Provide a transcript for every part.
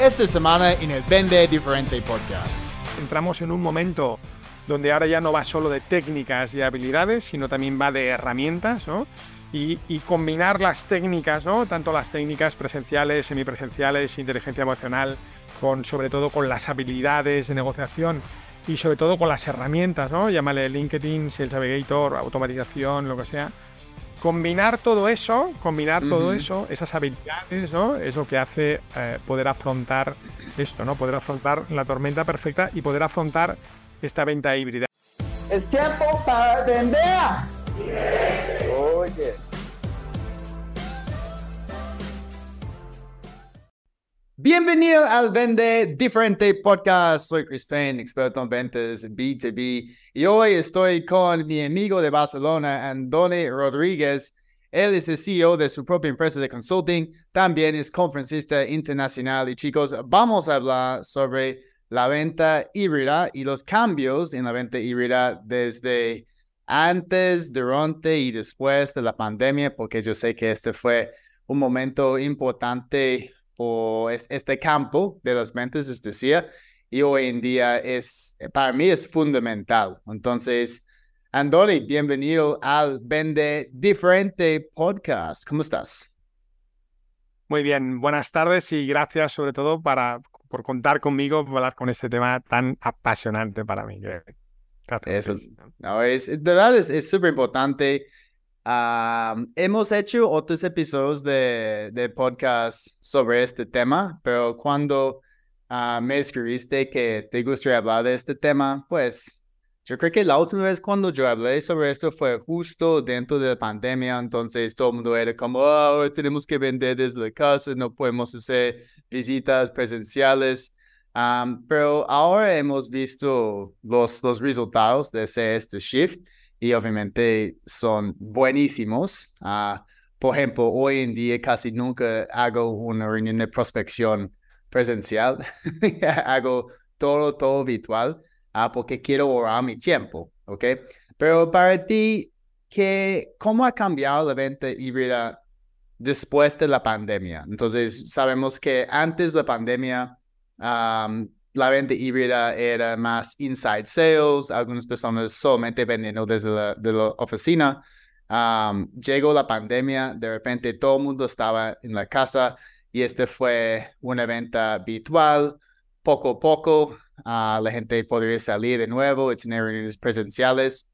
esta semana en el Vende Diferente podcast. Entramos en un momento donde ahora ya no va solo de técnicas y habilidades, sino también va de herramientas, ¿no? Y, combinar las técnicas, ¿no? Tanto las técnicas presenciales, semipresenciales, inteligencia emocional, con sobre todo con las habilidades de negociación y sobre todo con las herramientas, ¿no? Llámale LinkedIn, Sales Navigator, automatización, lo que sea. Combinar todo eso, combinar todo eso, esas habilidades, ¿no? Es lo que hace eh, poder afrontar esto, ¿no? Poder afrontar la tormenta perfecta y poder afrontar esta venta híbrida. Es tiempo para vender. Oye. Bienvenido al Vende Diferente Podcast. Soy Chris Payne, experto en ventas B2B. Y hoy estoy con mi amigo de Barcelona, Andoni Rodríguez. Él es el CEO de su propia empresa de consulting. También es conferencista internacional. Y chicos, vamos a hablar sobre la venta híbrida y los cambios en la venta híbrida desde antes, durante y después de la pandemia, porque yo sé que este fue un momento importante o este campo de las ventas, es decir, y hoy en día es, para mí es fundamental. Entonces, Andoni, bienvenido al Vende Diferente Podcast. ¿Cómo estás? Muy bien, buenas tardes y gracias sobre todo para, por contar conmigo para hablar con este tema tan apasionante para mí. Gracias. Eso, no, es, de verdad es súper importante hemos hecho otros episodios de, de, podcast sobre este tema, pero cuando ah, me escribiste que te gustaría hablar de este tema, pues yo creo que la última vez cuando yo hablé sobre esto fue justo dentro de la pandemia, entonces todo el mundo era como, oh, tenemos que vender desde la casa, no podemos hacer visitas presenciales. pero ahora hemos visto los, los resultados de ese este shift y obviamente son buenísimos. Uh, por ejemplo, hoy en día casi nunca hago una reunión de prospección presencial, hago todo, todo virtual uh, porque quiero ahorrar mi tiempo, ¿ok? Pero para ti, ¿qué, ¿cómo ha cambiado la venta híbrida después de la pandemia? Entonces, sabemos que antes de la pandemia, um, la venta híbrida era más inside sales, algunas personas solamente vendiendo desde la, oficina. llegó la pandemia, de repente todo el mundo estaba en la casa y este fue una venta virtual. Poco a poco ah, la gente podría salir de nuevo y tener reuniones presenciales.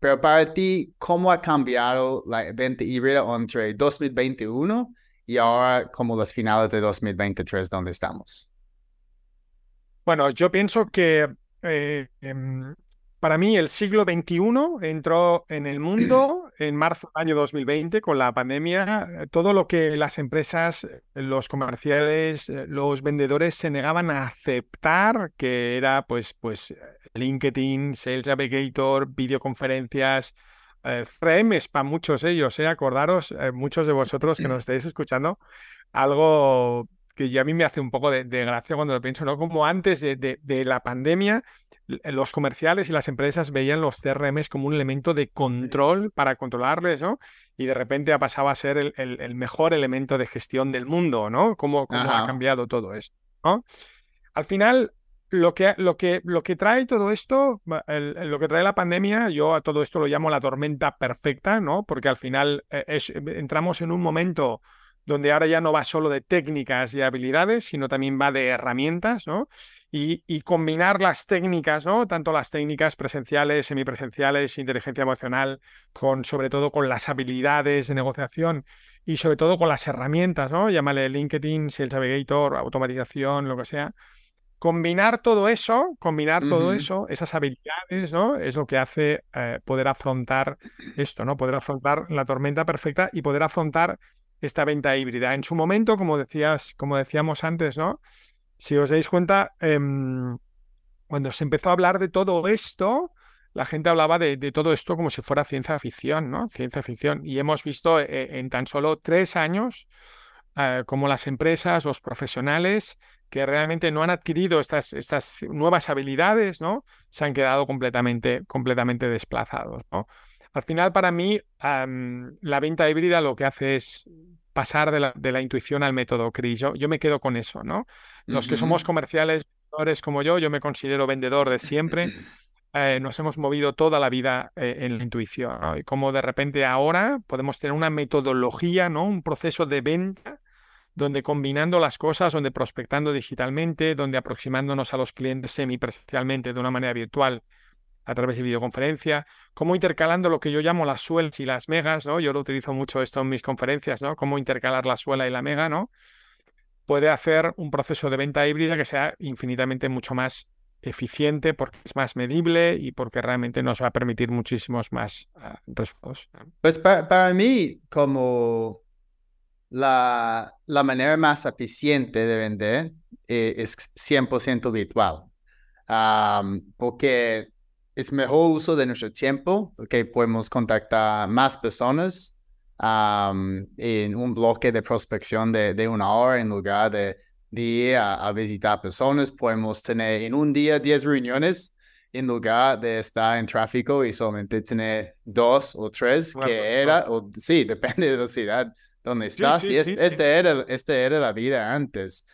pero para ti, ¿cómo ha cambiado la venta híbrida entre 2021 y ahora como las finales de 2023 donde estamos? Bueno, yo pienso que eh, em, para mí el siglo XXI entró en el mundo en marzo del año 2020 con la pandemia. Todo lo que las empresas, los comerciales, los vendedores se negaban a aceptar, que era pues, pues LinkedIn, Sales Navigator, videoconferencias, eh, para muchos ellos, eh, acordaros, eh, muchos de vosotros que nos estáis escuchando, algo que ya a mí me hace un poco de, gracia cuando lo pienso, ¿no? Como antes de, la pandemia, los comerciales y las empresas veían los CRMs como un elemento de control para controlarles, ¿no? Y de repente ha pasado a ser el, mejor elemento de gestión del mundo, ¿no? Cómo, ha cambiado todo esto, ¿no? Al final, lo que, lo que, lo que trae todo esto, lo que trae la pandemia, yo a todo esto lo llamo la tormenta perfecta, ¿no? Porque al final eh, entramos en un momento donde ahora ya no va solo de técnicas y habilidades, sino también va de herramientas, ¿no? Y, combinar las técnicas, ¿no? Tanto las técnicas presenciales, semipresenciales, inteligencia emocional, con sobre todo con las habilidades de negociación y sobre todo con las herramientas, ¿no? Llámale LinkedIn, Sales Navigator, automatización, lo que sea. Combinar todo eso, combinar todo eso, esas habilidades, ¿no? Es lo que hace eh, poder afrontar esto, ¿no? Poder afrontar la tormenta perfecta y poder afrontar esta venta híbrida. En su momento, como decías, como decíamos antes, ¿no? Si os dais cuenta, em, cuando se empezó a hablar de todo esto, la gente hablaba de, todo esto como si fuera ciencia ficción, ¿no? Ciencia ficción. Y hemos visto eh, en tan solo tres años eh, como las empresas, los profesionales que realmente no han adquirido estas, estas nuevas habilidades, ¿no? Se han quedado completamente, completamente desplazados, ¿no? Al final, para mí, la venta híbrida lo que hace es pasar de la, de la intuición al método Cris. Yo, yo, me quedo con eso, ¿no? Los que somos comerciales, vendedores como yo, yo me considero vendedor de siempre. Eh, nos hemos movido toda la vida eh, en la intuición y como de repente ahora podemos tener una metodología, ¿no? un proceso de venta donde combinando las cosas, donde prospectando digitalmente, donde aproximándonos a los clientes semipresencialmente de una manera virtual a través de videoconferencia, como intercalando lo que yo llamo las suelas y las megas, ¿no? Yo lo utilizo mucho esto en mis conferencias, ¿no? Cómo intercalar la suela y la mega, ¿no? Puede hacer un proceso de venta híbrida que sea infinitamente mucho más eficiente porque es más medible y porque realmente nos va a permitir muchísimos más ah, resultados. Pues para, mí, como la, la, manera más eficiente de vender eh, es 100% virtual, porque es mejor uso de nuestro tiempo, porque podemos contactar más personas en un bloque de prospección de, de una hora en lugar de día a, visitar personas. Podemos tener en un día 10 reuniones en lugar de estar en tráfico y solamente tener dos o tres, que era, o, sí, depende de la ciudad donde estás. y este, era, este era la vida antes.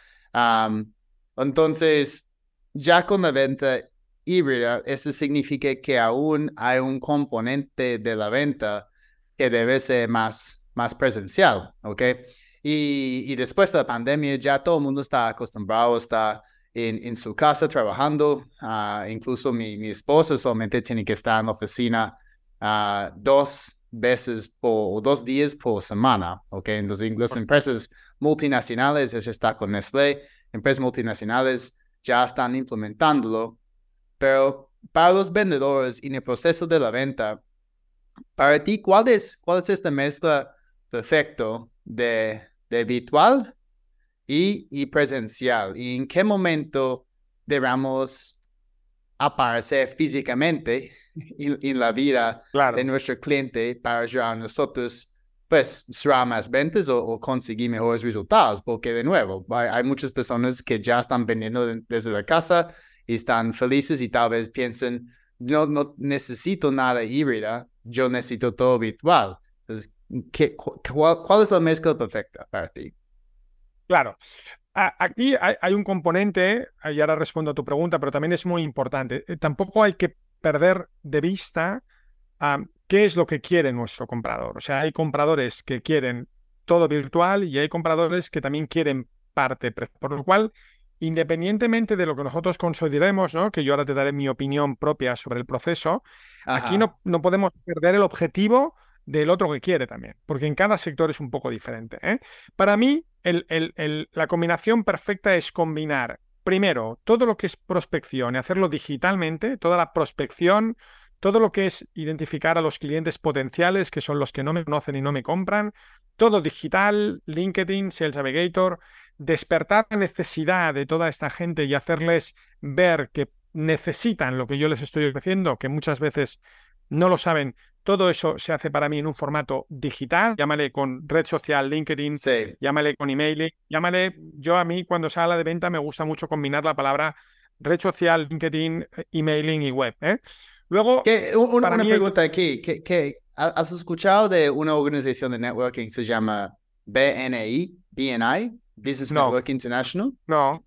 entonces, ya con la venta híbrida, eso significa que aún hay un componente de la venta que debe ser más, más presencial, ¿ok? Y, después de la pandemia ya todo el mundo está acostumbrado, está en, en su casa trabajando. Uh, incluso mi, mi, esposa solamente tiene que estar en la oficina uh, dos veces por, dos días por semana. ¿ok? Entonces, las empresas multinacionales, ella está con Nestlé, empresas multinacionales ya están implementándolo. Pero para los vendedores en el proceso de la venta, para ti, ¿cuál es, cuál es esta mezcla perfecto de de virtual y, y presencial. ¿Y en qué momento debemos aparecer físicamente en, la vida de nuestro cliente para ayudar a nosotros pues cerrar más ventas o, conseguir mejores resultados, porque de nuevo, hay, muchas personas que ya están vendiendo desde la casa y están felices y tal vez piensan, no, no necesito nada híbrida, yo necesito todo virtual. Entonces, cuál, es la mezcla perfecta para ti? Claro. Aquí hay, un componente, y ahora respondo a tu pregunta, pero también es muy importante. Eh, tampoco hay que perder de vista qué es lo que quiere nuestro comprador. O sea, hay compradores que quieren todo virtual y hay compradores que también quieren parte. Por lo cual, independientemente de lo que nosotros consideremos, ¿no? que yo ahora te daré mi opinión propia sobre el proceso, aquí no, no podemos perder el objetivo del otro que quiere también, porque en cada sector es un poco diferente. ¿eh? Para mí, la combinación perfecta es combinar, primero, todo lo que es prospección y hacerlo digitalmente, toda la prospección, todo lo que es identificar a los clientes potenciales, que son los que no me conocen y no me compran, todo digital, LinkedIn, Sales Navigator, despertar la necesidad de toda esta gente y hacerles ver que necesitan lo que yo les estoy ofreciendo, que muchas veces no lo saben, todo eso se hace para mí en un formato digital, llámale con red social, LinkedIn, llámale con email, llámale, yo a mí cuando se habla de venta me gusta mucho combinar la palabra red social, LinkedIn, emailing y web. ¿eh? Luego, una, pregunta aquí, ¿qué, has escuchado de una organización de networking que se llama BNI, BNI, Business Network International? No.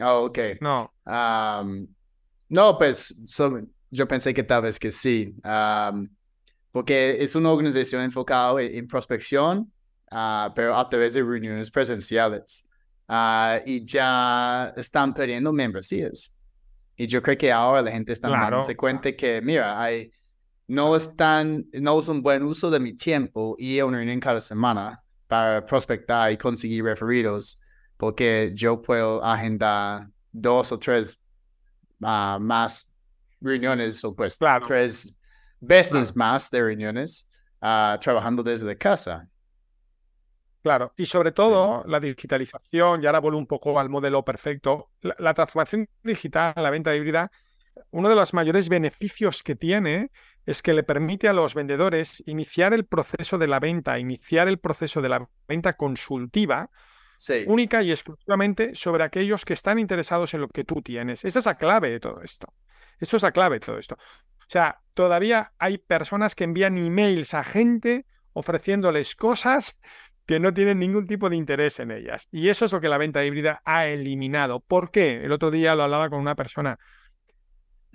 Oh, ok. No. no, pues yo pensé que tal vez que sí porque es una organización enfocada en, prospección, ah, pero a través de reuniones presenciales. Uh, y ya están perdiendo membresías. Y yo creo que ahora la gente está claro. dándose cuenta que, mira, hay, no, están, no es un buen uso de mi tiempo y a una reunión cada semana para prospectar y conseguir referidos, porque yo puedo agendar dos o tres uh, más reuniones o pues claro. tres veces más de reuniones uh, trabajando desde casa. Claro, y sobre todo la digitalización, y ahora vuelvo un poco al modelo perfecto, la, transformación digital, la venta híbrida, uno de los mayores beneficios que tiene es que le permite a los vendedores iniciar el proceso de la venta, iniciar el proceso de la venta consultiva, única y exclusivamente sobre aquellos que están interesados en lo que tú tienes. Esa es la clave de todo esto. Eso es la clave de todo esto. O sea, todavía hay personas que envían emails a gente ofreciéndoles cosas que no tienen ningún tipo de interés en ellas. Y eso es lo que la venta híbrida ha eliminado. ¿Por qué? El otro día lo hablaba con una persona.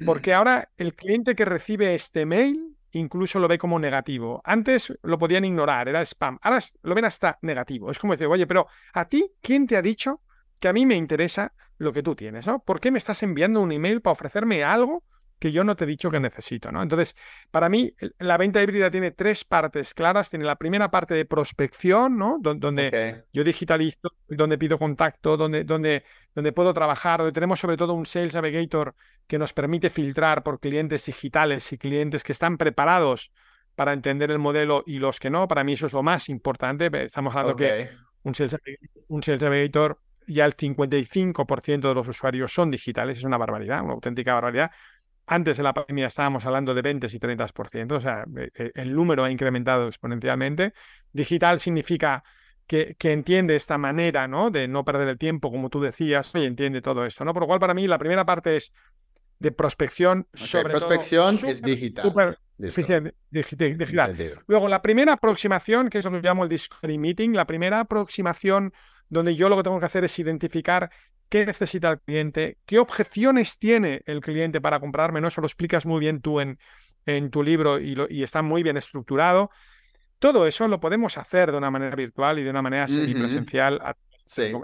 Porque ahora el cliente que recibe este mail incluso lo ve como negativo. Antes lo podían ignorar, era spam. Ahora lo ven hasta negativo. Es como decir, oye, pero a ti, ¿quién te ha dicho que a mí me interesa lo que tú tienes? ¿no? ¿Por qué me estás enviando un email para ofrecerme algo que yo no te he dicho que necesito, ¿no? Entonces, para mí, la venta híbrida tiene tres partes claras. Tiene la primera parte de prospección, ¿no? donde yo digitalizo, donde pido contacto, donde, donde, donde puedo trabajar, donde tenemos sobre todo un Sales Navigator que nos permite filtrar por clientes digitales y clientes que están preparados para entender el modelo y los que no. Para mí eso es lo más importante. Estamos hablando que un Sales, un Sales Navigator ya el 55% de los usuarios son digitales, es una barbaridad, una auténtica barbaridad. Antes de la pandemia estábamos hablando de 20 y 30%, o sea, e, e, el número ha incrementado exponencialmente. Digital significa que, que, entiende esta manera, ¿no? De no perder el tiempo, como tú decías, y entiende todo esto, ¿no? Por lo cual, para mí, la primera parte es de prospección sobre prospección es digital. digital. Luego, la primera aproximación, que es lo que llamo el Discovery Meeting, la primera aproximación donde yo lo que tengo que hacer es identificar qué necesita el cliente, qué objeciones tiene el cliente para comprarme, ¿no? Eso lo explicas muy bien tú en, en tu libro y, lo, y está muy bien estructurado. Todo eso lo podemos hacer de una manera virtual y de una manera semipresencial.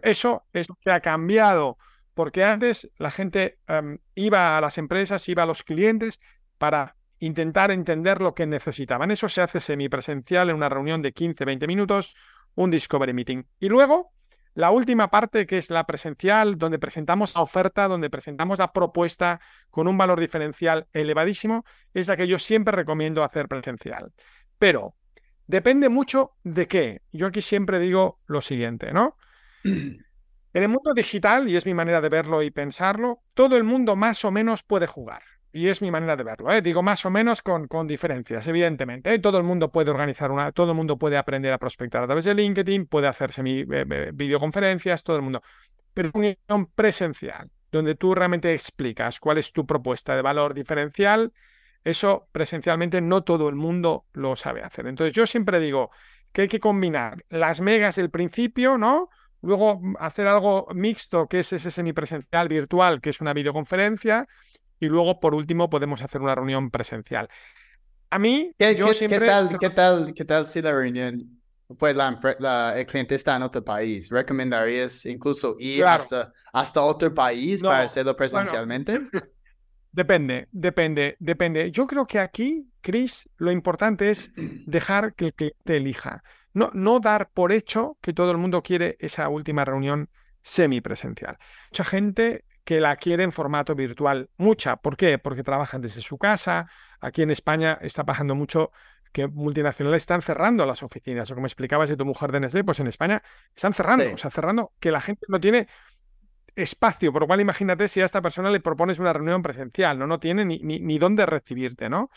Eso es lo que ha cambiado, porque antes la gente em, iba a las empresas, iba a los clientes para intentar entender lo que necesitaban. Eso se hace semipresencial en una reunión de 15, 20 minutos, un discovery meeting. Y luego la última parte, que es la presencial, donde presentamos la oferta, donde presentamos la propuesta con un valor diferencial elevadísimo, es la que yo siempre recomiendo hacer presencial. Pero depende mucho de qué. Yo aquí siempre digo lo siguiente, ¿no? En el mundo digital, y es mi manera de verlo y pensarlo, todo el mundo más o menos puede jugar. Y es mi manera de verlo, ¿eh? digo más o menos con, con diferencias, evidentemente. ¿eh? Todo el mundo puede organizar una, todo el mundo puede aprender a prospectar a través de LinkedIn, puede hacerse mi, eh, videoconferencias, todo el mundo. Pero una unión presencial, donde tú realmente explicas cuál es tu propuesta de valor diferencial, eso presencialmente no todo el mundo lo sabe hacer. Entonces yo siempre digo que hay que combinar las megas del principio, ¿no? Luego hacer algo mixto, que es ese semipresencial virtual, que es una videoconferencia, y luego, por último, podemos hacer una reunión presencial. A mí, ¿Qué, yo siempre... ¿qué tal, ¿Qué tal, qué tal si la reunión, pues la, el cliente está en otro país? ¿Recomendarías incluso ir hasta, hasta otro país para hacerlo presencialmente? depende, depende, depende. Yo creo que aquí, Chris, lo importante es dejar que el cliente elija. No, no dar por hecho que todo el mundo quiere esa última reunión semipresencial. Mucha gente que la quiere en formato virtual. Mucha. ¿Por qué? Porque trabajan desde su casa. Aquí en España está pasando mucho que multinacionales están cerrando las oficinas. O como explicabas de tu mujer de Nestlé, pues en España están cerrando. O sea, cerrando que la gente no tiene espacio. Por lo cual, imagínate si a esta persona le propones una reunión presencial, ¿no? No tiene ni, ni, dónde recibirte, ¿no?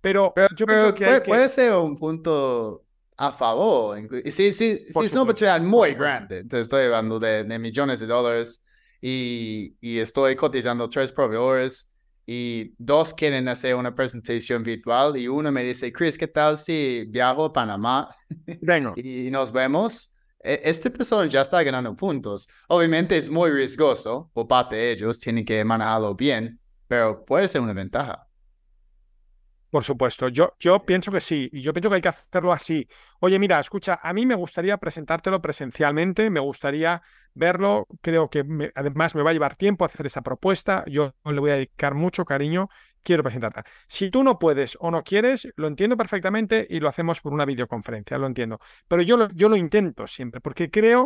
Pero, yo creo que, puede, que, puede ser un punto a favor. Sí, sí, sí, es una oportunidad muy grande. Entonces estoy hablando de, de millones de dólares y, y estoy cotizando tres proveedores y dos quieren hacer una presentación virtual y uno me dice, Chris, ¿qué tal si viajo a Panamá Vengo. y nos vemos? E, este persona ya está ganando puntos. Obviamente es muy riesgoso por parte de ellos, tienen que manejarlo bien, pero puede ser una ventaja. Por supuesto, yo, yo pienso que sí, y yo pienso que hay que hacerlo así. Oye, mira, escucha, a mí me gustaría presentártelo presencialmente, me gustaría verlo, creo que además me va a llevar tiempo hacer esa propuesta, yo le voy a dedicar mucho cariño, quiero presentarte. Si tú no puedes o no quieres, lo entiendo perfectamente y lo hacemos por una videoconferencia, lo entiendo. Pero yo lo, yo lo intento siempre, porque creo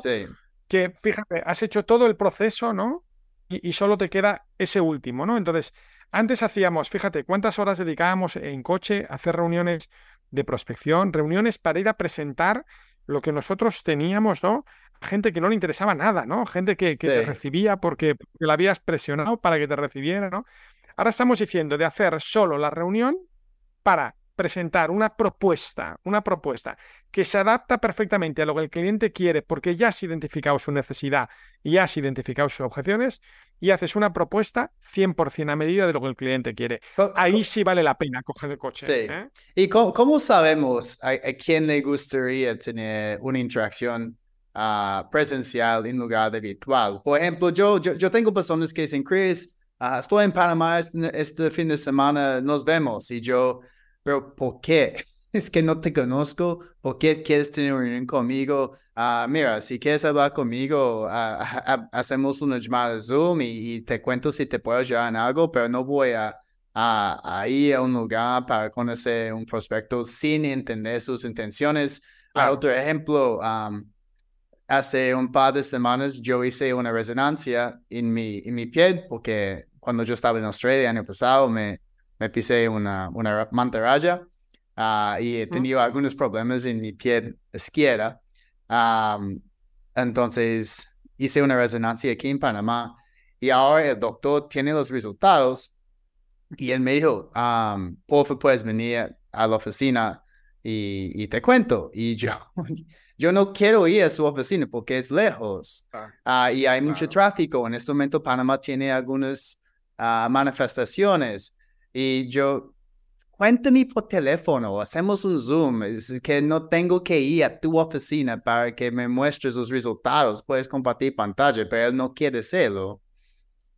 que, fíjate, has hecho todo el proceso, ¿no? Y, y solo te queda ese último, ¿no? Entonces, antes hacíamos, fíjate, cuántas horas dedicábamos en coche a hacer reuniones de prospección, reuniones para ir a presentar lo que nosotros teníamos, ¿no? Gente que no le interesaba nada, ¿no? Gente que, te recibía porque, porque la habías presionado para que te recibiera, ¿no? Ahora estamos diciendo de hacer solo la reunión para presentar una propuesta, una propuesta que se adapta perfectamente a lo que el cliente quiere porque ya has identificado su necesidad y has identificado sus objeciones y haces una propuesta 100% a medida de lo que el cliente quiere. Ahí sí vale la pena coger el coche. Sí. ¿eh? ¿Y cómo, sabemos a, quién le gustaría tener una interacción ah, presencial en lugar de virtual? Por ejemplo, yo, yo, yo tengo personas que dicen, Chris, ah, estoy en Panamá este, este fin de semana, nos vemos. Y yo pero ¿por qué? Es que no te conozco, ¿por qué quieres tener una reunión conmigo? Ah, mira, si quieres hablar conmigo, ah, hacemos una llamada de Zoom y, te cuento si te puedo ayudar en algo, pero no voy a, a, ir a un lugar para conocer un prospecto sin entender sus intenciones. Otro ejemplo, hace un par de semanas yo hice una resonancia en mi, en mi piel porque cuando yo estaba en Australia el año pasado me, me pisé una, una mantarraya ah, y he tenido algunos problemas en mi pie izquierda. entonces hice una resonancia aquí en Panamá y ahora el doctor tiene los resultados y él me dijo, por favor puedes venir a la oficina y, y, te cuento. Y yo, yo no quiero ir a su oficina porque es lejos ah. Ah, y hay mucho tráfico. En este momento Panamá tiene algunas manifestaciones. Y yo, cuéntame por teléfono, hacemos un Zoom, es que no tengo que ir a tu oficina para que me muestres los resultados, puedes compartir pantalla, pero él no quiere hacerlo.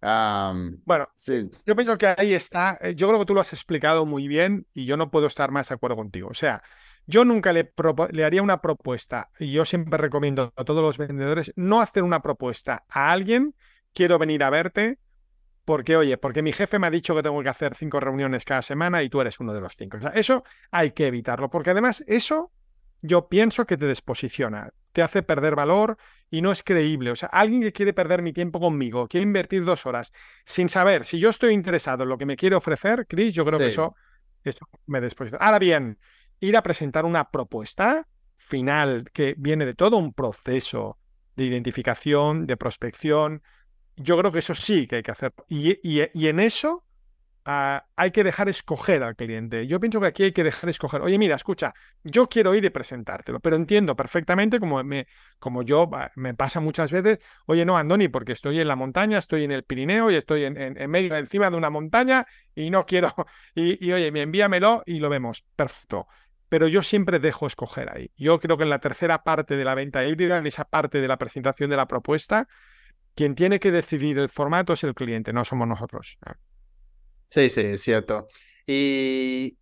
bueno, sí. yo pienso que ahí está, eh, yo creo que tú lo has explicado muy bien y yo no puedo estar más de acuerdo contigo. O sea, yo nunca le, le haría una propuesta y yo siempre recomiendo a todos los vendedores no hacer una propuesta a alguien, quiero venir a verte, porque, oye, porque mi jefe me ha dicho que tengo que hacer cinco reuniones cada semana y tú eres uno de los cinco. O sea, eso hay que evitarlo, porque además eso yo pienso que te desposiciona, te hace perder valor y no es creíble. O sea, alguien que quiere perder mi tiempo conmigo, quiere invertir dos horas sin saber si yo estoy interesado en lo que me quiere ofrecer, Chris, yo creo que eso, eso me desposiciona. Ahora bien, ir a presentar una propuesta final que viene de todo un proceso de identificación, de prospección, yo creo que eso sí que hay que hacer. Y, y, en eso ah, hay que dejar escoger al cliente. Yo pienso que aquí hay que dejar escoger. Oye, mira, escucha, yo quiero ir y presentártelo, pero entiendo perfectamente como, me, como yo me pasa muchas veces. Oye, no, Andoni, porque estoy en la montaña, estoy en el Pirineo y estoy en, en, medio, encima de una montaña y no quiero. Y, y oye, envíamelo y lo vemos. Perfecto pero yo siempre dejo escoger ahí. Yo creo que en la tercera parte de la venta híbrida, en esa parte de la presentación de la propuesta, quien tiene que decidir el formato es el cliente, no somos nosotros. Sí, sí, es cierto. Y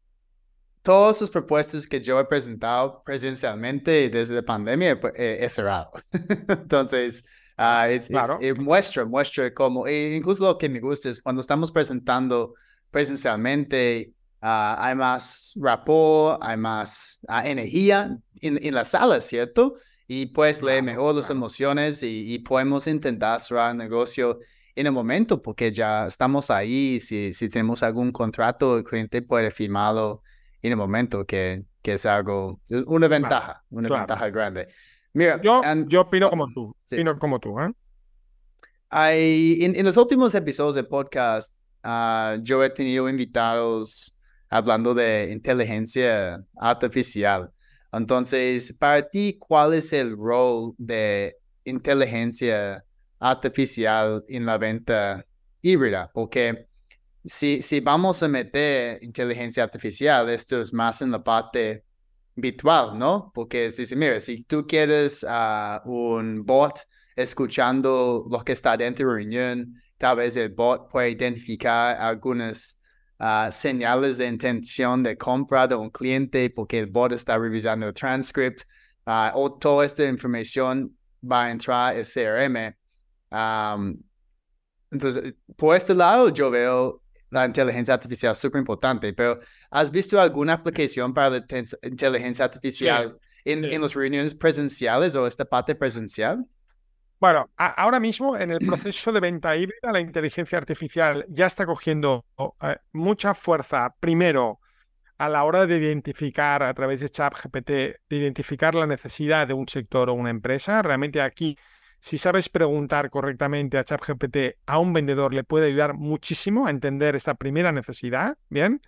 todas sus propuestas que yo he presentado presencialmente desde la pandemia pues, he, cerrado. Entonces, uh, claro. muestra, muestra cómo, e incluso lo que me gusta es cuando estamos presentando presencialmente, ah, hay más rapport, hay más ah, energía en, en la sala, ¿cierto? Y pues leer mejor las emociones y, podemos intentar cerrar el negocio en el momento porque ya estamos ahí. Si, si tenemos algún contrato, el cliente puede firmarlo en el momento, que, que es algo, una ventaja, una ventaja grande. Mira, yo, yo opino como tú, opino como tú. ¿eh? Hay, en, los últimos episodios del podcast, ah, yo he tenido invitados hablando de inteligencia artificial. Entonces, para ti, ¿cuál es el rol de inteligencia artificial en la venta híbrida? Porque si, si vamos a meter inteligencia artificial, esto es más en la parte virtual, ¿no? Porque es decir, mira, si tú quieres uh, un bot escuchando lo que está dentro de la reunión, tal vez el bot puede identificar algunas señales de intención de compra de un cliente porque el bot está revisando el transcript ah, o toda esta información va a entrar al CRM. entonces, por este lado, yo veo la inteligencia artificial súper importante, pero ¿has visto alguna aplicación para la inteligencia artificial en, en las reuniones presenciales o esta parte presencial? Bueno, ahora mismo en el proceso de venta híbrida, la inteligencia artificial ya está cogiendo eh, mucha fuerza, primero, a la hora de identificar a través de ChatGPT, de identificar la necesidad de un sector o una empresa. Realmente aquí, si sabes preguntar correctamente a ChatGPT, a un vendedor le puede ayudar muchísimo a entender esta primera necesidad, ¿bien?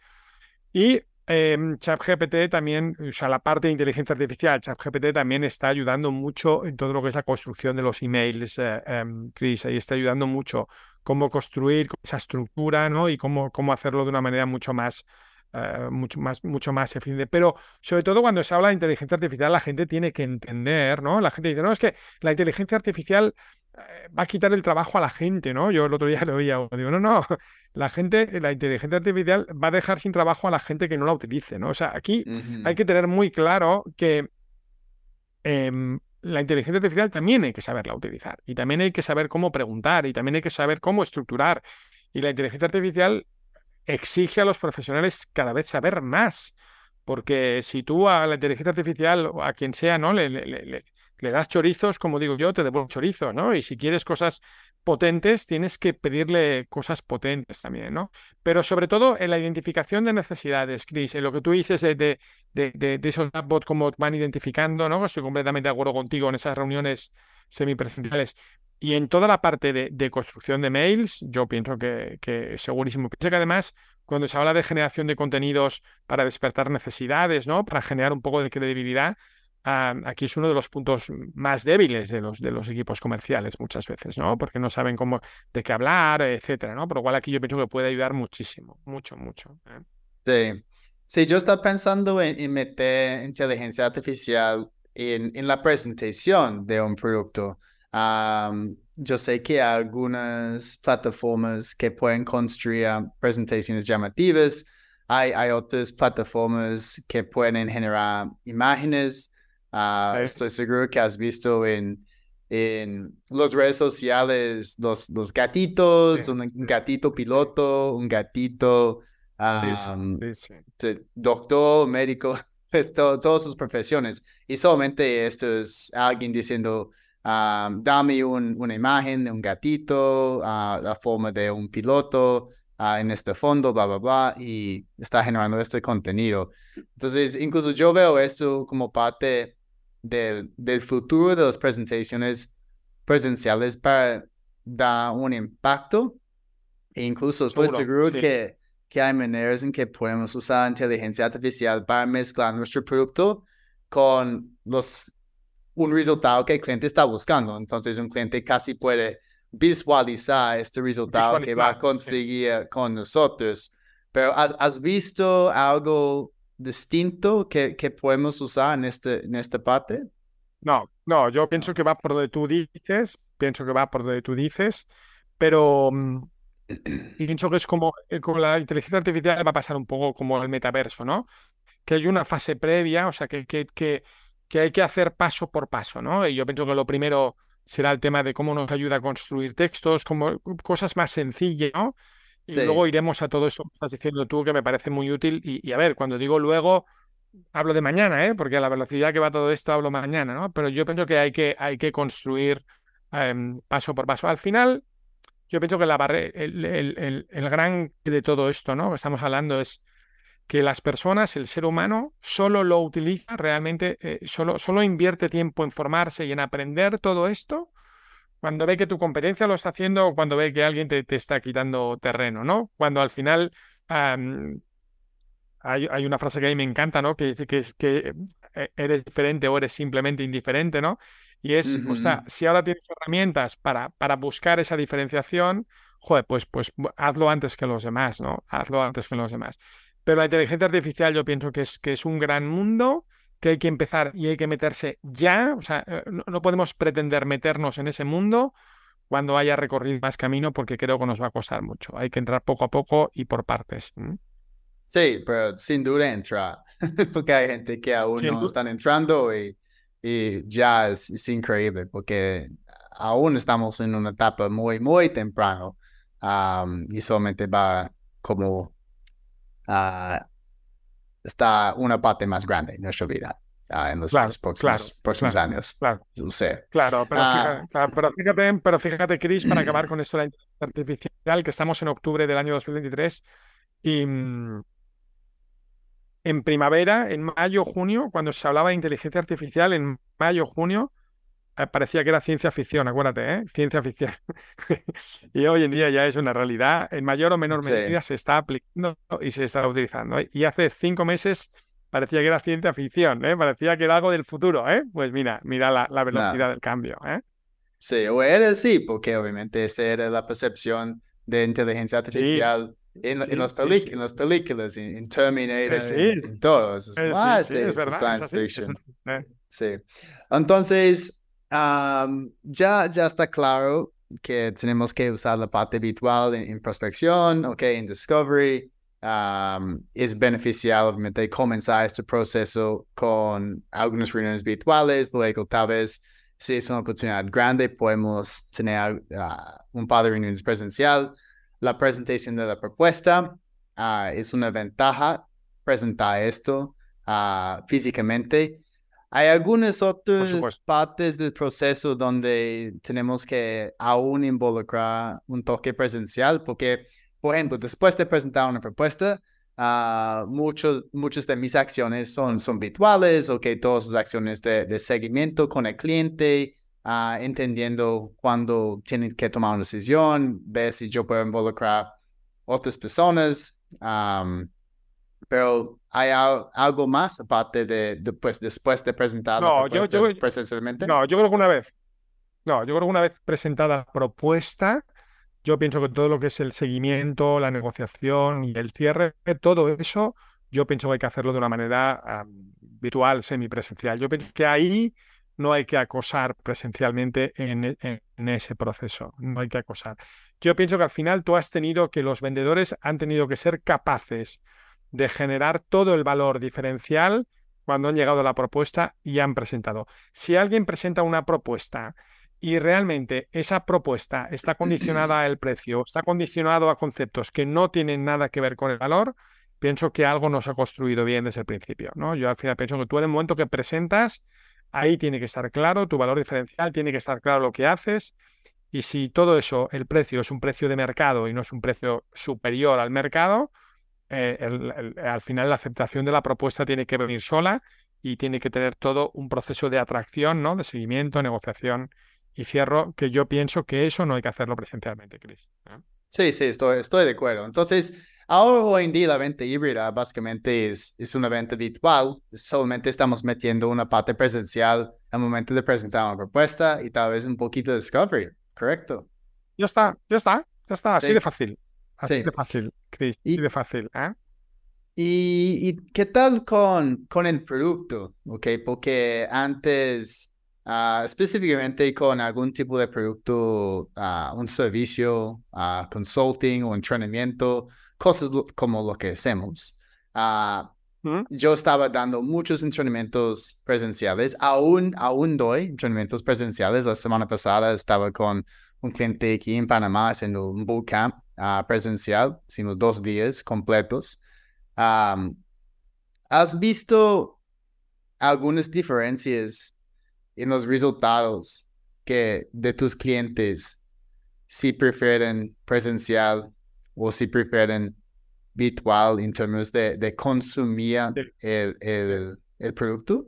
Y eh, ChatGPT también, o sea, la parte de inteligencia artificial, ChatGPT también está ayudando mucho en todo lo que es la construcción de los emails, eh, em, Chris, ahí está ayudando mucho cómo construir esa estructura, ¿no? Y cómo, cómo hacerlo de una manera mucho más, eh, mucho más, mucho más eficiente. Pero sobre todo cuando se habla de inteligencia artificial, la gente tiene que entender, ¿no? La gente dice, no, es que la inteligencia artificial va a quitar el trabajo a la gente, ¿no? Yo el otro día lo oía, digo, no, no, la gente, la inteligencia artificial va a dejar sin trabajo a la gente que no la utilice, ¿no? O sea, aquí hay que tener muy claro que em, la inteligencia artificial también hay que saberla utilizar y también hay que saber cómo preguntar y también hay que saber cómo estructurar. Y la inteligencia artificial exige a los profesionales cada vez saber más. Porque si tú a la inteligencia artificial o a quien sea, ¿no? Le, le, le das chorizos, como digo yo, te devuelvo chorizo, ¿no? Y si quieres cosas potentes, tienes que pedirle cosas potentes también, ¿no? Pero sobre todo en la identificación de necesidades, Chris, en lo que tú dices de, de, de, de esos chatbots, cómo van identificando, ¿no? Estoy completamente de acuerdo contigo en esas reuniones semipresenciales. Y en toda la parte de, construcción de mails, yo pienso que, que segurísimo. Pienso que además, cuando se habla de generación de contenidos para despertar necesidades, ¿no? Para generar un poco de credibilidad, aquí es uno de los puntos más débiles de los, de los equipos comerciales muchas veces, ¿no? Porque no saben cómo, de qué hablar, etcétera, ¿no? Por lo cual aquí yo pienso que puede ayudar muchísimo, mucho, mucho. ¿eh? Sí. Sí, yo estaba pensando en, meter inteligencia artificial en, en, la presentación de un producto. yo sé que hay algunas plataformas que pueden construir presentaciones llamativas. Hay, hay otras plataformas que pueden generar imágenes Ah, estoy seguro que has visto en, en las redes sociales los, los gatitos, un, gatito piloto, un gatito doctor, médico, pues, todas sus profesiones. Y solamente esto es alguien diciendo, dame una imagen de un gatito, a la forma de un piloto. en este fondo, bla, bla, bla, y está generando este contenido. Entonces, incluso yo veo esto como parte del, del futuro de las presentaciones presenciales para dar un impacto. E incluso estoy seguro que, que hay maneras en que podemos usar inteligencia artificial para mezclar nuestro producto con los, un resultado que el cliente está buscando. Entonces, un cliente casi puede visualizar este resultado que va a conseguir con nosotros. Pero ¿has, ¿has, visto algo distinto que, que podemos usar en, este, en esta parte? No, no, yo pienso que va por donde tú dices, pienso que va por donde tú dices, pero mm, pienso que es como eh, con la inteligencia artificial va a pasar un poco como el metaverso, ¿no? Que hay una fase previa, o sea, que, que, que, que hay que hacer paso por paso, ¿no? Y yo pienso que lo primero será el tema de cómo nos ayuda a construir textos, como cosas más sencillas, ¿no? Y luego iremos a todo eso que estás diciendo tú, que me parece muy útil. Y, a ver, cuando digo luego, hablo de mañana, ¿eh? porque a la velocidad que va todo esto hablo mañana, ¿no? Pero yo pienso que hay que, hay que construir em, paso por paso. Al final, yo pienso que la el, el, el, gran de todo esto, ¿no? Que estamos hablando es que las personas, el ser humano, solo lo utiliza realmente, eh, solo, solo invierte tiempo en formarse y en aprender todo esto cuando ve que tu competencia lo está haciendo o cuando ve que alguien te, te está quitando terreno, ¿no? Cuando al final hay, hay, una frase que a mí me encanta, ¿no? Que dice que, es, que eh, eres diferente o eres simplemente indiferente, ¿no? Y es, o sea, si ahora tienes herramientas para, para buscar esa diferenciación, joder, pues, pues hazlo antes que los demás, ¿no? Hazlo antes que los demás. Pero la inteligencia artificial yo pienso que es, que es un gran mundo que hay que empezar y hay que meterse ya. O sea, eh, no, podemos pretender meternos en ese mundo cuando haya recorrido más camino porque creo que nos va a costar mucho. Hay que entrar poco a poco y por partes. Sí, pero sin duda entrar, porque hay gente que aún no están entrando y, y ya es, increíble porque aún estamos en una etapa muy, muy temprano y solamente va como a está una parte más grande en nuestra vida uh, en los próximos, años. Claro, claro, pero, ah. fíjate, pero, fíjate, pero fíjate, Chris, para acabar con esto de la inteligencia artificial, que estamos en octubre del año 2023 y mm, en primavera, en mayo, junio, cuando se hablaba de inteligencia artificial, en mayo, junio, parecía que era ciencia ficción, acuérdate, ¿eh? Ciencia ficción. y hoy en día ya es una realidad. En mayor o menor medida se está aplicando y se está utilizando. ¿eh? Y hace cinco meses parecía que era ciencia ficción, ¿eh? Parecía que era algo del futuro, ¿eh? Pues mira, mira la, velocidad del cambio, ¿eh? Sí, o era sí, porque obviamente esa era la percepción de inteligencia artificial en, en, las en, las películas, en, Terminator, en, todos. es verdad. Science fiction. Sí. Entonces, ya, ya está claro que tenemos que usar la parte virtual en, prospección, ok, en discovery. es beneficial, obviamente, comenzar este proceso con algunas reuniones virtuales, luego tal vez si es una oportunidad grande, podemos tener ah, un par de reuniones presencial. La presentación de la propuesta ah, es una ventaja presentar esto uh, físicamente hay algunas otras partes del proceso donde tenemos que aún involucrar un toque presencial, porque, por ejemplo, después de presentar una propuesta, uh, muchos, muchas de mis acciones son, son virtuales, ok, todas las acciones de, de seguimiento con el cliente, uh, entendiendo cuándo tienen que tomar una decisión, ver si yo puedo involucrar otras personas. Um, pero ¿hay algo más aparte de, pues, después de presentar no, la propuesta yo, presencialmente? No, yo creo que una vez, no, yo creo que una vez presentada la propuesta, yo pienso que todo lo que es el seguimiento, la negociación y el cierre, todo eso, yo pienso que hay que hacerlo de una manera virtual, semipresencial. Yo pienso que ahí no hay que acosar presencialmente en, en, ese proceso, no hay que acosar. Yo pienso que al final tú has tenido que los vendedores han tenido que ser capaces de generar todo el valor diferencial cuando han llegado a la propuesta y han presentado. Si alguien presenta una propuesta y realmente esa propuesta está condicionada al precio, está condicionado a conceptos que no tienen nada que ver con el valor, pienso que algo no se ha construido bien desde el principio. ¿no? Yo al final pienso que tú en el momento que presentas, ahí tiene que estar claro tu valor diferencial, tiene que estar claro lo que haces. Y si todo eso, el precio es un precio de mercado y no es un precio superior al mercado, eh, al final la aceptación de la propuesta tiene que venir sola y tiene que tener todo un proceso de atracción, ¿no? De seguimiento, negociación y cierro, que yo pienso que eso no hay que hacerlo presencialmente, Chris. Sí, sí, estoy, estoy de acuerdo. Entonces, ahora hoy en día la venta híbrida básicamente es, es una venta virtual, solamente estamos metiendo una parte presencial al momento de presentar una propuesta y tal vez un poquito de discovery, ¿correcto? Ya está, ya está, ya está, así de fácil. Así de fácil, Chris, y, de fácil. ¿eh? Y, qué tal con, con el producto? ¿Ok? Porque antes, uh, específicamente con algún tipo de producto, uh, un servicio, uh, consulting o entrenamiento, cosas como lo que hacemos. ¿Mm? Yo estaba dando muchos entrenamientos presenciales, aún, aún doy entrenamientos presenciales. La semana pasada estaba con un cliente aquí en Panamá haciendo un bootcamp uh, presencial, sino dos días completos. ¿Has visto algunas diferencias en los resultados que de tus clientes si prefieren presencial o si prefieren virtual en términos de, de consumir el, el, el producto?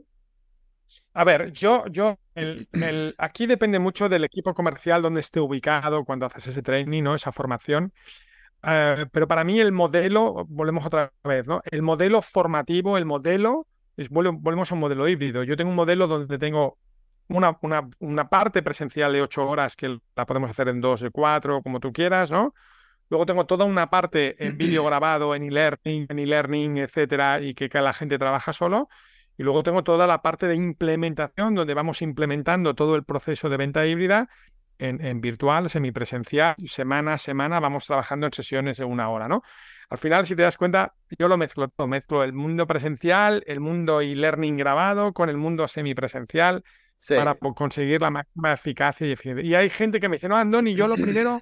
A ver, yo, yo, aquí depende mucho del equipo comercial donde esté ubicado cuando haces ese training, ¿no? Esa formación. Eh, pero para mí el modelo, volvemos otra vez, ¿no? El modelo formativo, el modelo, es, volvemos a un modelo híbrido. Yo tengo un modelo donde tengo una, una, una parte presencial de ocho horas que la podemos hacer en dos, de cuatro, como tú quieras, ¿no? Luego tengo toda una parte en vídeo grabado, en e-learning, en e-learning, etcétera, y que, que la gente trabaja solo. Y luego tengo toda la parte de implementación, donde vamos implementando todo el proceso de venta híbrida en, en, virtual, semipresencial, semana a semana, vamos trabajando en sesiones de una hora, ¿no? Al final, si te das cuenta, yo lo mezclo todo, mezclo el mundo presencial, el mundo e-learning grabado con el mundo semipresencial para conseguir la máxima eficacia y eficiencia. Y hay gente que me dice, no, Andoni, yo lo primero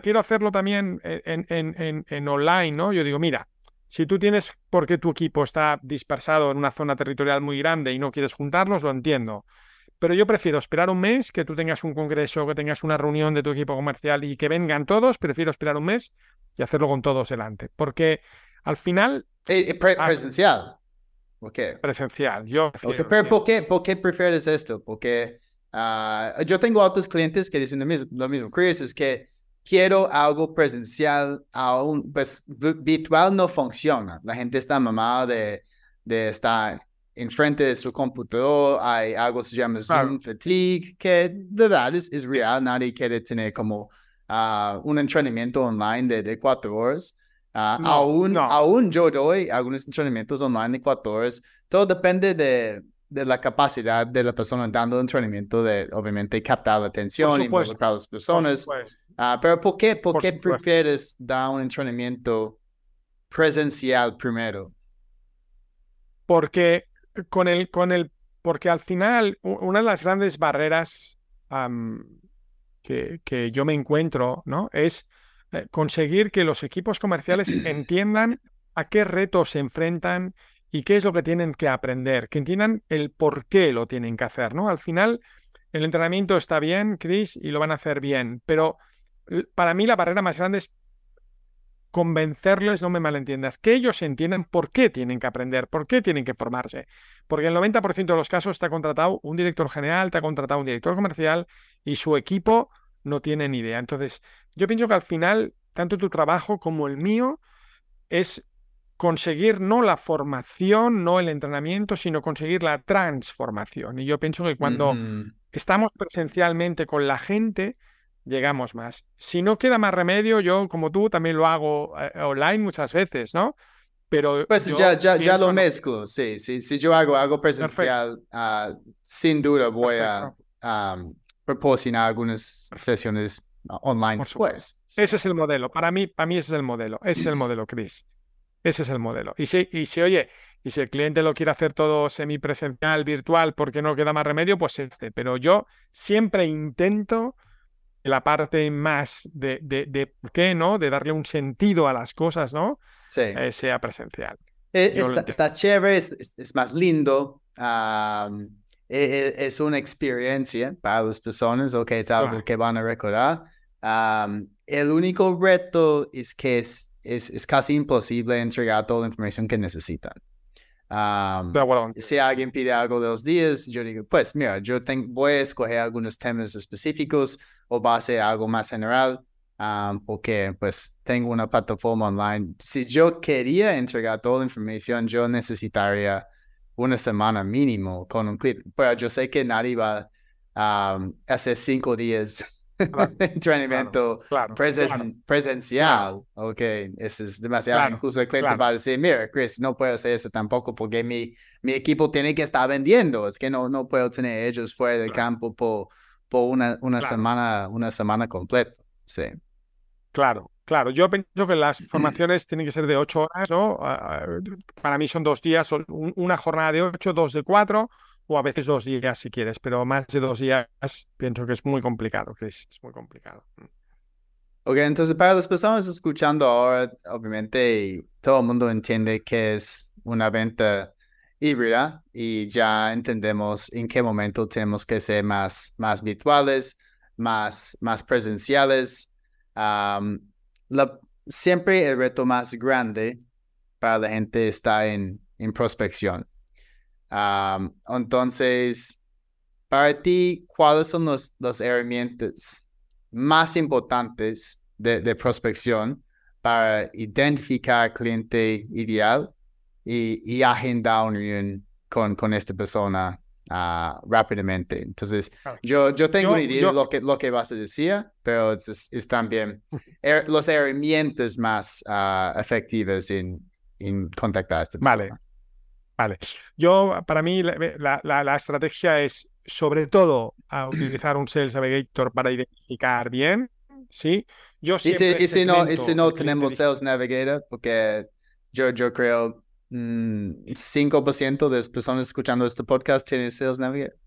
quiero hacerlo también en, en, en, en online, ¿no? Yo digo, mira, si tú tienes, porque tu equipo está dispersado en una zona territorial muy grande y no quieres juntarlos, lo entiendo. Pero yo prefiero esperar un mes, que tú tengas un congreso, que tengas una reunión de tu equipo comercial y que vengan todos, prefiero esperar un mes y hacerlo con todos delante. Porque al final... Eh, eh, presencial. ¿Por qué? Presencial. Yo ¿por, qué, ¿por qué prefieres esto? Porque Ah, yo tengo otros clientes que dicen lo mismo, lo mismo, Chris, es que quiero algo presencial, aún, pues virtual no funciona. La gente está mamada de, de estar enfrente de su computador, hay algo que se llama Zoom fatigue, que de verdad es, es real, nadie quiere tener como uh, un entrenamiento online de, de cuatro horas. Uh, aún, aún yo doy algunos entrenamientos online de cuatro horas. Todo depende de, de la capacidad de la persona dando el entrenamiento de, obviamente, captar la atención y involucrar a las personas. Uh, pero ¿por qué, por, por qué prefieres dar un entrenamiento presencial primero? Porque con el, con el, porque al final una de las grandes barreras que, que, yo me encuentro, ¿no? Es eh, conseguir que los equipos comerciales entiendan a qué retos se enfrentan y qué es lo que tienen que aprender, que entiendan el por qué lo tienen que hacer, ¿no? Al final, el entrenamiento está bien, Chris, y lo van a hacer bien, pero para mí la barrera más grande es convencerles, no me malentiendas, que ellos entiendan por qué tienen que aprender, por qué tienen que formarse. Porque el 90% de los casos está contratado un director general, te ha contratado un director comercial y su equipo no tiene ni idea. Entonces, yo pienso que al final, tanto tu trabajo como el mío es conseguir no la formación, no el entrenamiento, sino conseguir la transformación. Y yo pienso que cuando estamos presencialmente con la gente, llegamos más. Si no queda más remedio, yo como tú también lo hago eh, online muchas veces, ¿no? Pero pues ya, ya, ya lo mezclo, sí, sí, si yo hago algo presencial, uh, sin duda voy a um, proporcionar algunas sesiones online después. Ese es el modelo, para mí, para mí ese es el modelo, ese es el modelo, Chris. Ese es el modelo. Y si, y si, oye, y si el cliente lo quiere hacer todo semipresencial, virtual, porque no queda más remedio, pues hace. Pero yo siempre intento la parte más de, de, de, qué, ¿no? De darle un sentido a las cosas, ¿no? Sí. Eh, sea presencial. Eh, está, está, chévere, es, es, más lindo. Um, es, es, una experiencia para las personas, ok, es algo que van a recordar. Um, el único reto es que es, es, es casi imposible entregar toda la información que necesitan. Um, si alguien pide algo de los días, yo digo, pues mira, yo tengo, voy a escoger algunos temas específicos o va a ser algo más general, um, porque pues tengo una plataforma online. Si yo quería entregar toda la información, yo necesitaría una semana mínimo con un clip, pero yo sé que nadie va a um, hacer cinco días entrenamiento presencial. Ok, eso es demasiado incluso El cliente va a decir, mira, Chris, no puedo hacer eso tampoco porque mi, mi equipo tiene que estar vendiendo. Es que no, no puedo tener ellos fuera del campo por, por una, una semana, una semana completa. Sí. Claro, claro. Yo pienso que las formaciones tienen que ser de ocho horas, ¿no? Para mí son dos días, una jornada de ocho, dos de cuatro o a veces dos días si quieres, pero más de dos días pienso que es muy complicado, que es, muy complicado. Mm. Ok, entonces para las personas escuchando ahora, obviamente todo el mundo entiende que es una venta híbrida y ya entendemos en qué momento tenemos que ser más, más virtuales, más, más presenciales. la, siempre el reto más grande para la gente está en, en prospección entonces, para ti, ¿cuáles son los, las herramientas más importantes de, prospección para identificar cliente ideal y, agendar una reunión con, con esta persona ah, rápidamente? Entonces, yo, yo tengo una idea de lo que, lo que vas a decir, pero es, también las herramientas más uh, efectivas en, en contactar a esta persona. Vale. Vale. Yo, para mí, la, la, estrategia es sobre todo a utilizar un Sales Navigator para identificar bien, ¿sí? Yo siempre ¿Y, si, no, y si no tenemos Sales Navigator, porque yo, yo creo 5% mm, de las personas escuchando este podcast tienen Sales Navigator.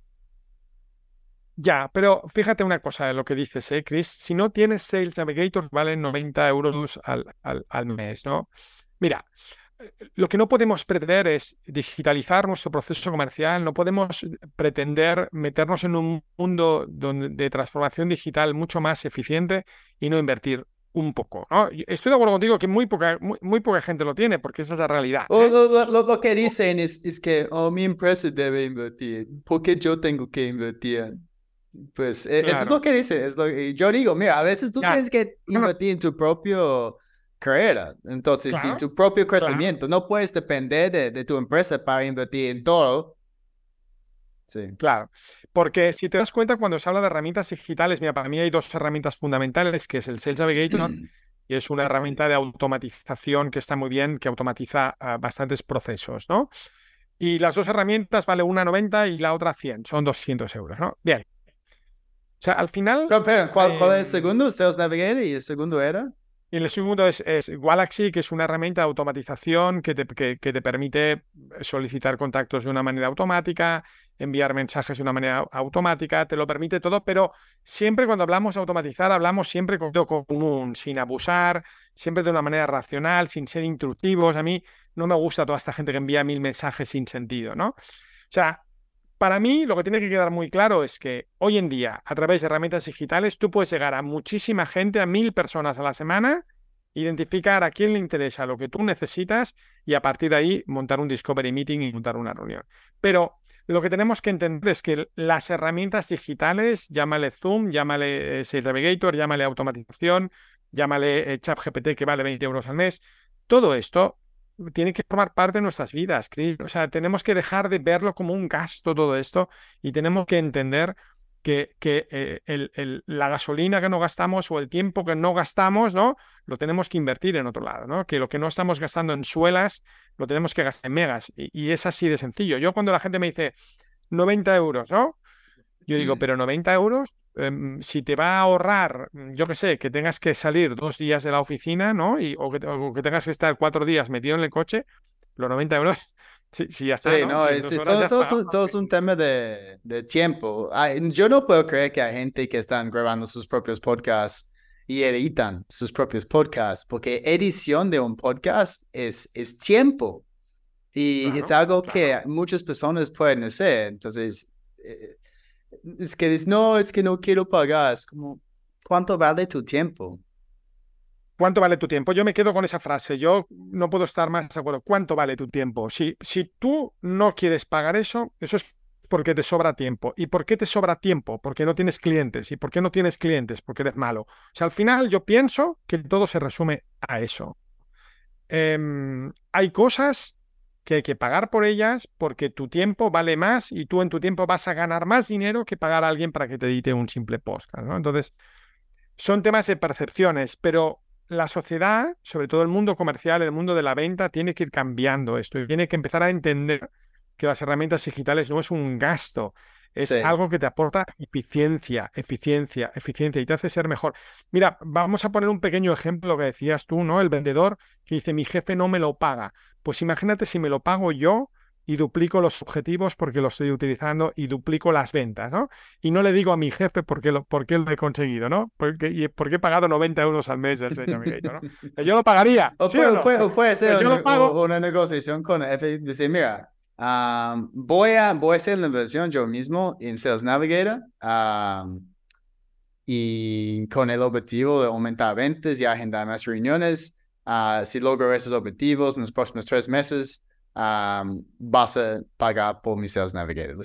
Ya, pero fíjate una cosa de lo que dices, ¿eh, Chris? Si no tienes Sales Navigator, valen 90 euros al, al, al mes, ¿no? Mira, lo que no podemos pretender es digitalizar nuestro proceso comercial, no podemos pretender meternos en un mundo de transformación digital mucho más eficiente y no invertir un poco. Estoy de acuerdo contigo que muy poca, muy, poca gente lo tiene, porque esa es la realidad. ¿eh? lo, que dicen es, es, que oh, mi empresa debe invertir, porque yo tengo que invertir. Pues eso es lo que dice. Es lo, yo digo, mira, a veces tú tienes que invertir en tu propio carrera, entonces, en tu propio crecimiento. No puedes depender de, de, tu empresa para invertir en todo. Sí. Claro, porque si te das cuenta, cuando se habla de herramientas digitales, mira, para mí hay dos herramientas fundamentales, que es el Sales Navigator y es una herramienta de automatización que está muy bien, que automatiza ah, bastantes procesos, ¿no? Y las dos herramientas vale una 90 y la otra 100, son 200 euros, ¿no? Bien. O sea, al final... ¿cuál, cuál es el em, segundo? ¿Sales Navigator y el segundo era? Y el segundo es, Galaxy, que es una herramienta de automatización que te, permite solicitar contactos de una manera automática, enviar mensajes de una manera automática, te lo permite todo, pero siempre cuando hablamos de automatizar, hablamos siempre con todo común, sin abusar, siempre de una manera racional, sin ser instructivos. A mí no me gusta toda esta gente que envía mil mensajes sin sentido, ¿no? O sea, para mí lo que tiene que quedar muy claro es que hoy en día, a través de herramientas digitales, tú puedes llegar a muchísima gente, a mil personas a la semana, identificar a quién le interesa lo que tú necesitas y a partir de ahí montar un discovery meeting y montar una reunión. Pero lo que tenemos que entender es que las herramientas digitales, llámale Zoom, llámale eh, Sales Navigator, llámale automatización, llámale eh, ChatGPT que vale 20 euros al mes, todo esto tiene que formar parte de nuestras vidas. O sea, tenemos que dejar de verlo como un gasto todo esto y tenemos que entender que, que eh, la gasolina que no gastamos o el tiempo que no gastamos, ¿no? Lo tenemos que invertir en otro lado, ¿no? Que lo que no estamos gastando en suelas, lo tenemos que gastar en megas. Y, y es así de sencillo. Yo cuando la gente me dice 90 euros, ¿no? Yo digo, pero 90 euros, em, si te va a ahorrar, yo qué sé, que tengas que salir dos días de la oficina, ¿no? Y, o, que, tengas que estar cuatro días metido en el coche, los 90 euros, sí, sí ya está. Sí, no, es, todo, es un tema de, de tiempo. yo no puedo creer que hay gente que están grabando sus propios podcasts y editan sus propios podcasts, porque edición de un podcast es, es tiempo. Y es algo que muchas personas pueden hacer. Entonces, eh, es que dices, no, es que no quiero pagar. Es como, ¿cuánto vale tu tiempo? ¿Cuánto vale tu tiempo? Yo me quedo con esa frase. Yo no puedo estar más de acuerdo. ¿Cuánto vale tu tiempo? Si, si tú no quieres pagar eso, eso es porque te sobra tiempo. ¿Y por qué te sobra tiempo? Porque no tienes clientes. ¿Y por qué no tienes clientes? Porque eres malo. O sea, al final yo pienso que todo se resume a eso. Em, hay cosas que hay que pagar por ellas porque tu tiempo vale más y tú en tu tiempo vas a ganar más dinero que pagar a alguien para que te edite un simple podcast. ¿no? Entonces, son temas de percepciones, pero la sociedad, sobre todo el mundo comercial, el mundo de la venta, tiene que ir cambiando esto y tiene que empezar a entender que las herramientas digitales no es un gasto, es algo que te aporta eficiencia, eficiencia, eficiencia y te hace ser mejor. Mira, vamos a poner un pequeño ejemplo que decías tú, ¿no? El vendedor que dice, mi jefe no me lo paga. Pues imagínate si me lo pago yo y duplico los objetivos porque lo estoy utilizando y duplico las ventas, ¿no? Y no le digo a mi jefe por qué lo, por qué lo he conseguido, ¿no? Porque, y porque he pagado 90 euros al mes del ¿no? Yo lo pagaría. O, puede, ser yo lo pago. una negociación con el jefe decir, mira, voy, a, voy a hacer la inversión yo mismo en Sales Navigator y con el objetivo de aumentar ventas y agendar más reuniones. Ah, si logro esos objetivos en los próximos tres meses, vas a pagar por mi Sales Navigator.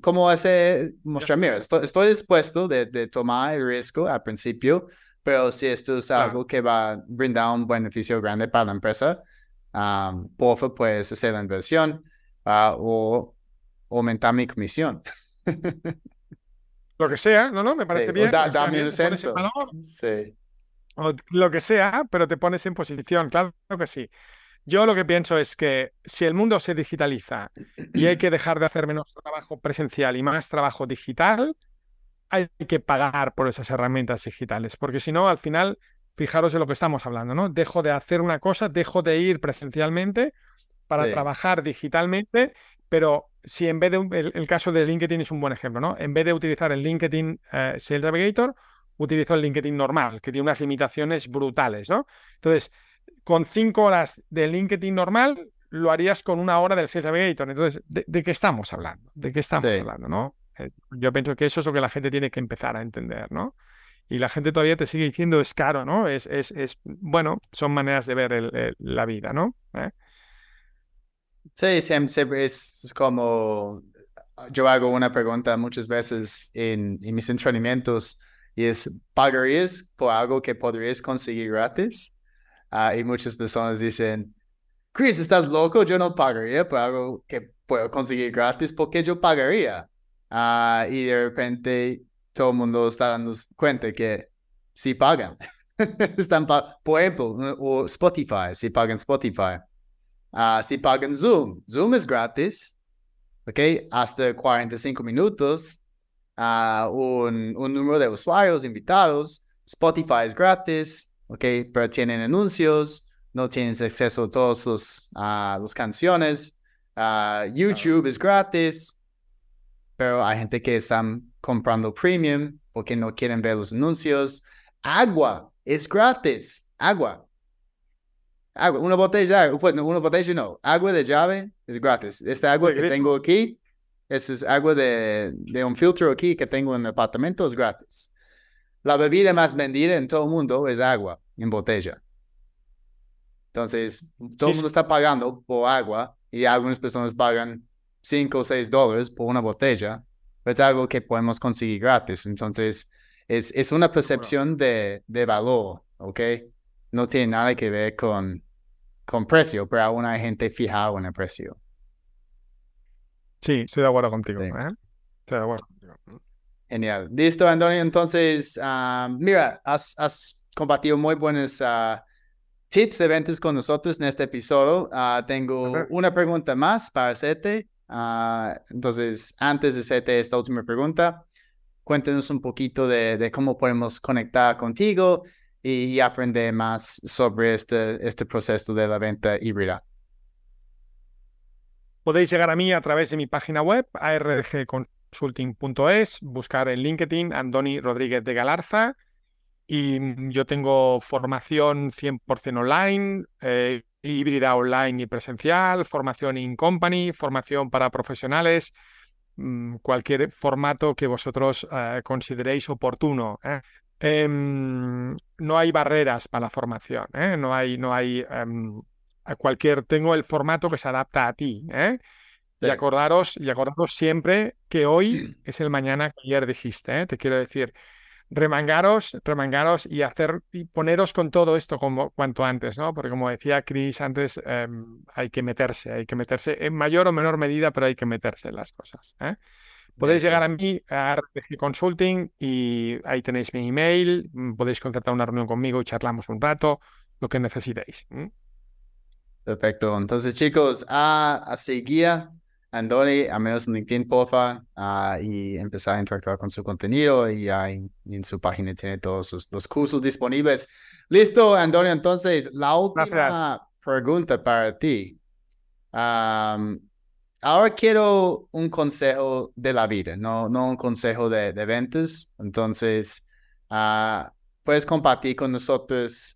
¿Cómo hace mostrar? Mira, estoy, dispuesto de, de, tomar el riesgo al principio, pero si esto es algo que va a brindar un beneficio grande para la empresa, por favor, puedes hacer la inversión o aumentar mi comisión. lo que sea, no, no, me parece bien. dame el censo. Sí. O lo que sea, pero te pones en posición, claro que sí. Yo lo que pienso es que si el mundo se digitaliza y hay que dejar de hacer menos trabajo presencial y más trabajo digital, hay que pagar por esas herramientas digitales, porque si no, al final, fijaros en lo que estamos hablando, ¿no? Dejo de hacer una cosa, dejo de ir presencialmente para trabajar digitalmente, pero si en vez de el, caso de LinkedIn es un buen ejemplo, ¿no? En vez de utilizar el LinkedIn eh, Sales Navigator, utilizo el LinkedIn normal, que tiene unas limitaciones brutales, ¿no? Entonces, con cinco horas de LinkedIn normal, lo harías con una hora del Sales Navigator. Entonces, ¿de, qué estamos hablando? ¿De qué estamos hablando, no? Eh, yo pienso que eso es lo que la gente tiene que empezar a entender, ¿no? Y la gente todavía te sigue diciendo es caro, ¿no? Es, es, es bueno, son maneras de ver la vida, ¿no? ¿Eh? Sí, siempre es como yo hago una pregunta muchas veces en, en mis entrenamientos y es, ¿pagarías por algo que podrías conseguir gratis? Uh, y muchas personas dicen, Chris, ¿estás loco? Yo no pagaría por algo que puedo conseguir gratis. ¿Por qué yo pagaría? Uh, y de repente todo el mundo está dando cuenta que sí pagan. Están por ejemplo, o Spotify, si pagan Spotify. Uh, si pagan Zoom, Zoom es gratis, ¿ok? Hasta 45 minutos. Uh, un, un número de usuarios invitados. Spotify es gratis, ¿ok? Pero tienen anuncios, no tienes acceso a todas las uh, canciones. YouTube es gratis, pero hay gente que están comprando premium porque no quieren ver los anuncios. Agua es gratis. Agua. Agua. Una botella, pues, una botella no. Agua de llave es gratis. Esta agua que tengo aquí, esa es agua de, de un filtro aquí que tengo en el apartamento, es gratis. La bebida más vendida en todo el mundo es agua en botella. Entonces, todo el mundo está pagando por agua y algunas personas pagan 5 o 6 dólares por una botella, pero es algo que podemos conseguir gratis. Entonces, es, es una percepción de, de valor, ¿ok? No tiene nada que ver con, con precio, pero aún hay gente fijada en el precio. Sí, estoy de acuerdo contigo. ¿eh? Estoy de acuerdo contigo. Genial. Listo, Antonio. Entonces, uh, mira, has, has, compartido muy buenos uh, tips de ventas con nosotros en este episodio. Uh, tengo una pregunta más para hacerte. entonces, antes de hacerte esta última pregunta, cuéntanos un poquito de, de cómo podemos conectar contigo y, aprender más sobre este, este proceso de la venta híbrida. Podéis llegar a mí a través de mi página web, ardgconsulting.es, buscar en LinkedIn Andoni Rodríguez de Galarza y yo tengo formación 100% online, eh, híbrida online y presencial, formación in company, formación para profesionales, Mm, cualquier formato que vosotros eh, consideréis oportuno. ¿eh? Em, no hay barreras para la formación, ¿eh? no hay, no hay em, cualquier, tengo el formato que se adapta a ti. Y acordaros, y acordaros siempre que hoy es el mañana que ayer dijiste. Te quiero decir, remangaros, remangaros y hacer y poneros con todo esto como cuanto antes, ¿no? Porque como decía Chris antes, em, hay que meterse, hay que meterse en mayor o menor medida, pero hay que meterse en las cosas. Podéis llegar a mí a RPG Consulting y ahí tenéis mi email, mm, podéis concertar una reunión conmigo y charlamos un rato, lo que necesitéis. Perfecto. Entonces, chicos, a, a seguir Andoni, a menos en LinkedIn, porfa, uh, y empezar a interactuar con su contenido y en, su página tiene todos los cursos disponibles. Listo, Andoni, entonces, la última pregunta para ti. Ahora quiero un consejo de la vida, no, no un consejo de, de ventas. Entonces, uh, puedes compartir con nosotros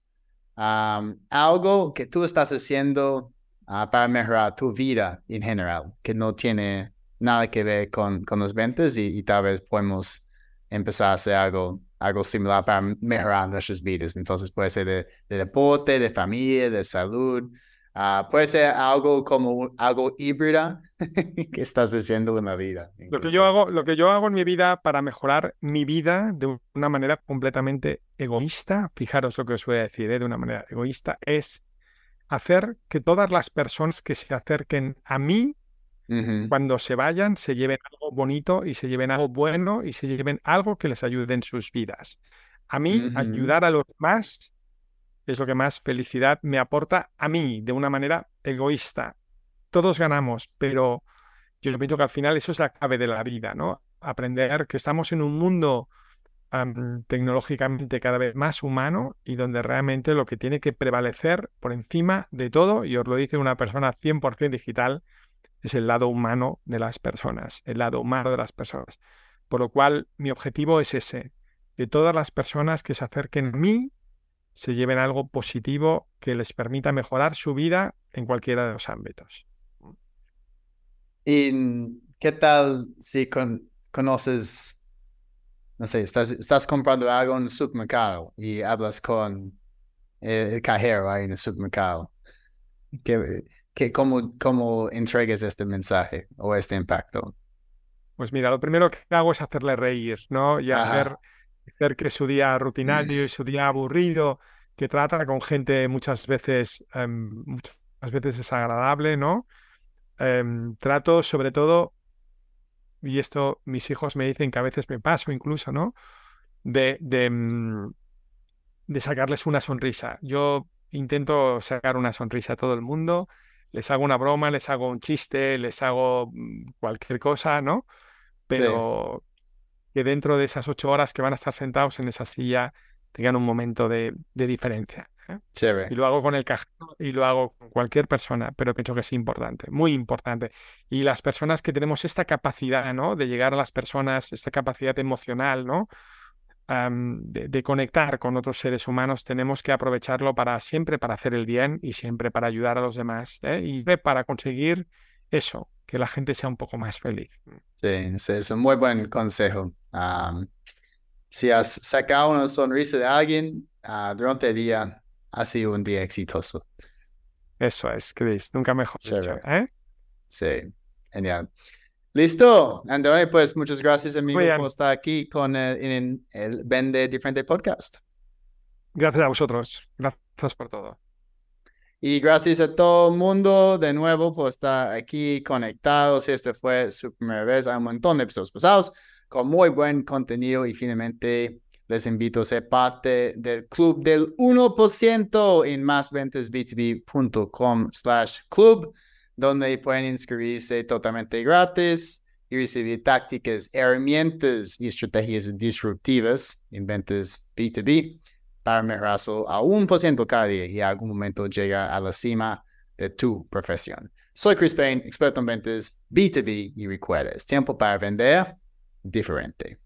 algo que tú estás haciendo Ah, para mejorar tu vida en general, que no tiene nada que ver con, con las ventas y, tal vez podemos empezar a hacer algo, algo similar para mejorar nuestras vidas. Entonces puede ser de, deporte, de familia, de salud. Ah, puede ser algo como algo híbrida que estás haciendo en la vida. Lo que, yo hago, lo que yo hago en mi vida para mejorar mi vida de una manera completamente egoísta, fijaros lo que os voy a decir, ¿eh? de una manera egoísta, es hacer que todas las personas que se acerquen a mí, cuando se vayan, se lleven algo bonito y se lleven algo bueno y se lleven algo que les ayude en sus vidas. A mí, ayudar a los demás es lo que más felicidad me aporta a mí, de una manera egoísta. Todos ganamos, pero yo pienso que al final eso es la clave de la vida, ¿no? Aprender que estamos en un mundo tecnológicamente cada vez más humano y donde realmente lo que tiene que prevalecer por encima de todo, y os lo dice una persona 100% digital, es el lado humano de las personas, el lado humano de las personas. Por lo cual mi objetivo es ese, que todas las personas que se acerquen a mí se lleven algo positivo que les permita mejorar su vida en cualquiera de los ámbitos. ¿Y qué tal si conoces no sé, estás, estás comprando algo en el supermercado y hablas con el, cajero ahí en el supermercado. ¿Qué, qué, cómo, ¿Cómo entregas este mensaje o este impacto? Pues mira, lo primero que hago es hacerle reír, ¿no? Y hacer, que su día mm. rutinario y su día aburrido, que trata con gente muchas veces, em, muchas veces desagradable, ¿no? Em, trato sobre todo, y esto mis hijos me dicen que a veces me paso incluso, ¿no? De, de, mm, de sacarles una sonrisa. Yo intento sacar una sonrisa a todo el mundo, les hago una broma, les hago un chiste, les hago mm, cualquier cosa, ¿no? Pero que dentro de esas ocho horas que van a estar sentados en esa silla tengan un momento de, diferencia. ¿eh? Y lo hago con el cajero y lo hago con cualquier persona, pero pienso que es importante, muy importante. Y las personas que tenemos esta capacidad, ¿no? De llegar a las personas, esta capacidad emocional, ¿no? de, conectar con otros seres humanos, tenemos que aprovecharlo para siempre para hacer el bien y siempre para ayudar a los demás ¿eh? y para conseguir eso, que la gente sea un poco más feliz. Sí, es un muy buen consejo. Si has sacado una sonrisa de alguien ah, durante el día, ha sido un día exitoso. Eso es, Chris, nunca mejor dicho, ¿eh? Sí, genial. Listo, André, pues muchas gracias, amigo, por estar aquí con el, en el Vende Diferente Podcast. Gracias a vosotros. Gracias por todo. Y gracias a todo el mundo de nuevo por estar aquí conectados. Si este fue su primera vez, hay un montón de episodios pasados con muy buen contenido y finalmente les invito a ser parte del club del 1% en másventasb2b.com slash club donde pueden inscribirse totalmente gratis y recibir tácticas, herramientas y estrategias disruptivas en ventas B2B para mejorar a un por ciento cada día y en algún momento llegar a la cima de tu profesión. Soy Chris Payne, experto en ventas B2B y recuerda, es tiempo para vender diferente.